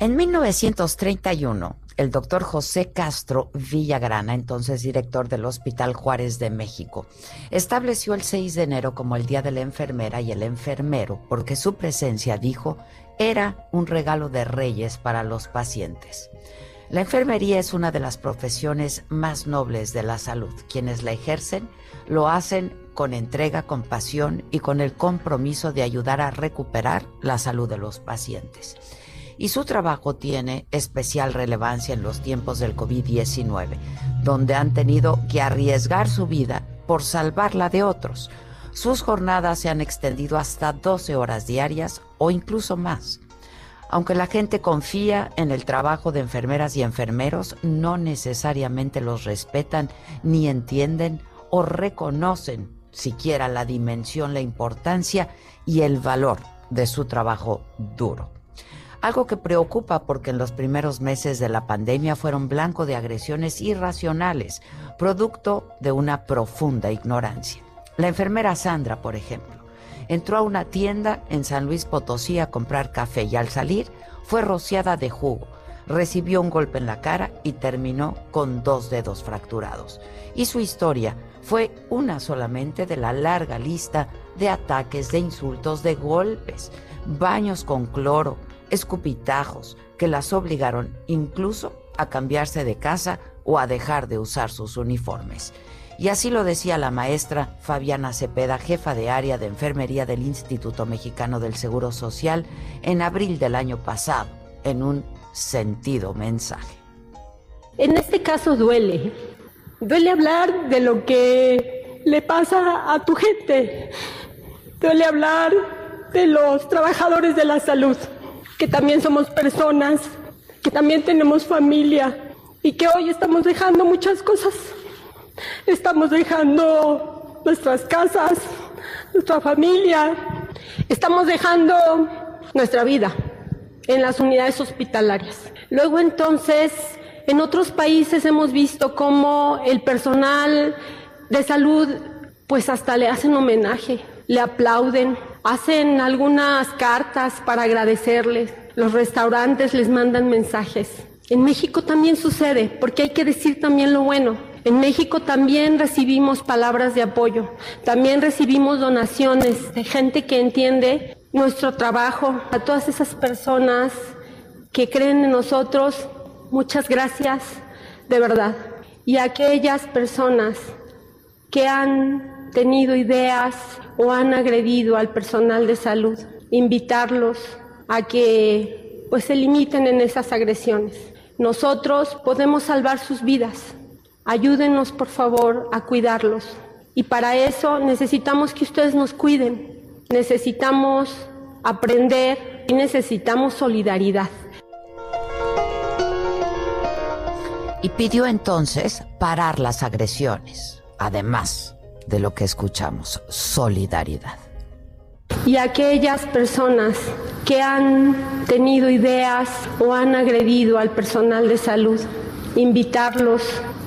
En 1931, el doctor José Castro Villagrana, entonces director del Hospital Juárez de México, estableció el 6 de enero como el Día de la Enfermera y el Enfermero porque su presencia, dijo, era un regalo de reyes para los pacientes. La enfermería es una de las profesiones más nobles de la salud. Quienes la ejercen lo hacen con entrega, con pasión y con el compromiso de ayudar a recuperar la salud de los pacientes y su trabajo tiene especial relevancia en los tiempos del COVID-19, donde han tenido que arriesgar su vida por salvarla de otros. Sus jornadas se han extendido hasta 12 horas diarias o incluso más. Aunque la gente confía en el trabajo de enfermeras y enfermeros, no necesariamente los respetan ni entienden o reconocen siquiera la dimensión, la importancia y el valor de su trabajo duro algo que preocupa porque en los primeros meses de la pandemia fueron blanco de agresiones irracionales, producto de una profunda ignorancia. La enfermera Sandra, por ejemplo, entró a una tienda en San Luis Potosí a comprar café y al salir fue rociada de jugo, recibió un golpe en la cara y terminó con dos dedos fracturados. Y su historia fue una solamente de la larga lista de ataques, de insultos, de golpes, baños con cloro, escupitajos que las obligaron incluso a cambiarse de casa o a dejar de usar sus uniformes. Y así lo decía la maestra Fabiana Cepeda, jefa de área de enfermería del Instituto Mexicano del Seguro Social, en abril del año pasado, en un sentido mensaje. En este caso duele. Duele hablar de lo que le pasa a tu gente. Duele hablar de los trabajadores de la salud que también somos personas, que también tenemos familia y que hoy estamos dejando muchas cosas. Estamos dejando nuestras casas, nuestra familia, estamos dejando nuestra vida en las unidades hospitalarias. Luego entonces, en otros países hemos visto cómo el personal de salud pues hasta le hacen homenaje, le aplauden, hacen algunas cartas para agradecerles, los restaurantes les mandan mensajes. En México también sucede, porque hay que decir también lo bueno. En México también recibimos palabras de apoyo, también recibimos donaciones de gente que entiende nuestro trabajo, a todas esas personas que creen en nosotros, muchas gracias, de verdad. Y a aquellas personas que han tenido ideas o han agredido al personal de salud, invitarlos a que pues se limiten en esas agresiones. Nosotros podemos salvar sus vidas. Ayúdenos, por favor, a cuidarlos. Y para eso necesitamos que ustedes nos cuiden. Necesitamos aprender y necesitamos solidaridad. Y pidió entonces parar las agresiones, además de lo que escuchamos, solidaridad. Y aquellas personas que han tenido ideas o han agredido al personal de salud, invitarlos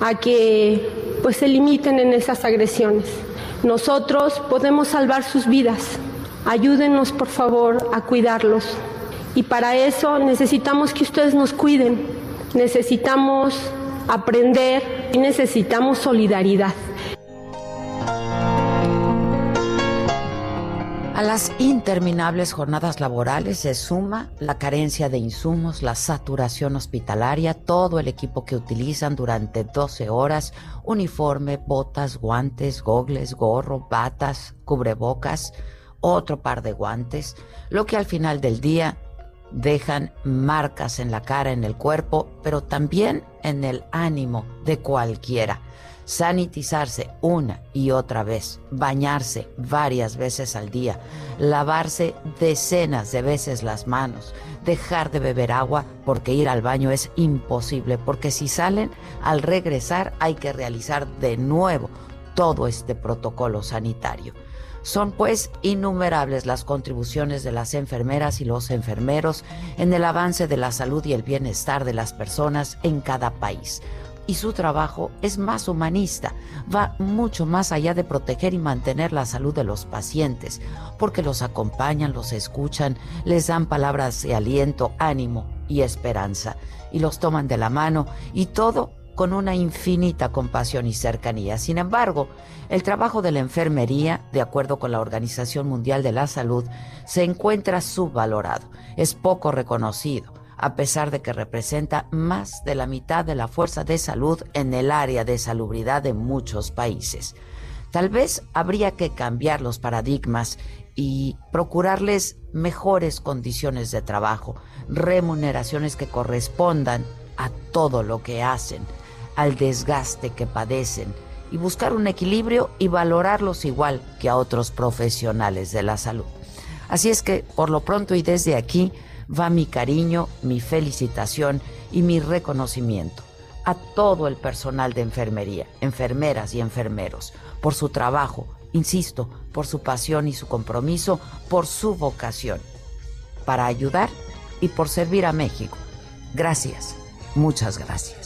a que pues se limiten en esas agresiones. Nosotros podemos salvar sus vidas. Ayúdenos por favor a cuidarlos. Y para eso necesitamos que ustedes nos cuiden. Necesitamos aprender y necesitamos solidaridad. A las interminables jornadas laborales se suma la carencia de insumos, la saturación hospitalaria, todo el equipo que utilizan durante 12 horas, uniforme, botas, guantes, gogles, gorro, batas, cubrebocas, otro par de guantes, lo que al final del día dejan marcas en la cara, en el cuerpo, pero también en el ánimo de cualquiera sanitizarse una y otra vez, bañarse varias veces al día, lavarse decenas de veces las manos, dejar de beber agua porque ir al baño es imposible, porque si salen al regresar hay que realizar de nuevo todo este protocolo sanitario. Son pues innumerables las contribuciones de las enfermeras y los enfermeros en el avance de la salud y el bienestar de las personas en cada país. Y su trabajo es más humanista, va mucho más allá de proteger y mantener la salud de los pacientes, porque los acompañan, los escuchan, les dan palabras de aliento, ánimo y esperanza, y los toman de la mano, y todo con una infinita compasión y cercanía. Sin embargo, el trabajo de la enfermería, de acuerdo con la Organización Mundial de la Salud, se encuentra subvalorado, es poco reconocido a pesar de que representa más de la mitad de la fuerza de salud en el área de salubridad de muchos países. Tal vez habría que cambiar los paradigmas y procurarles mejores condiciones de trabajo, remuneraciones que correspondan a todo lo que hacen, al desgaste que padecen y buscar un equilibrio y valorarlos igual que a otros profesionales de la salud. Así es que, por lo pronto y desde aquí, va mi cariño, mi felicitación y mi reconocimiento a todo el personal de enfermería, enfermeras y enfermeros, por su trabajo, insisto, por su pasión y su compromiso, por su vocación, para ayudar y por servir a México. Gracias, muchas gracias.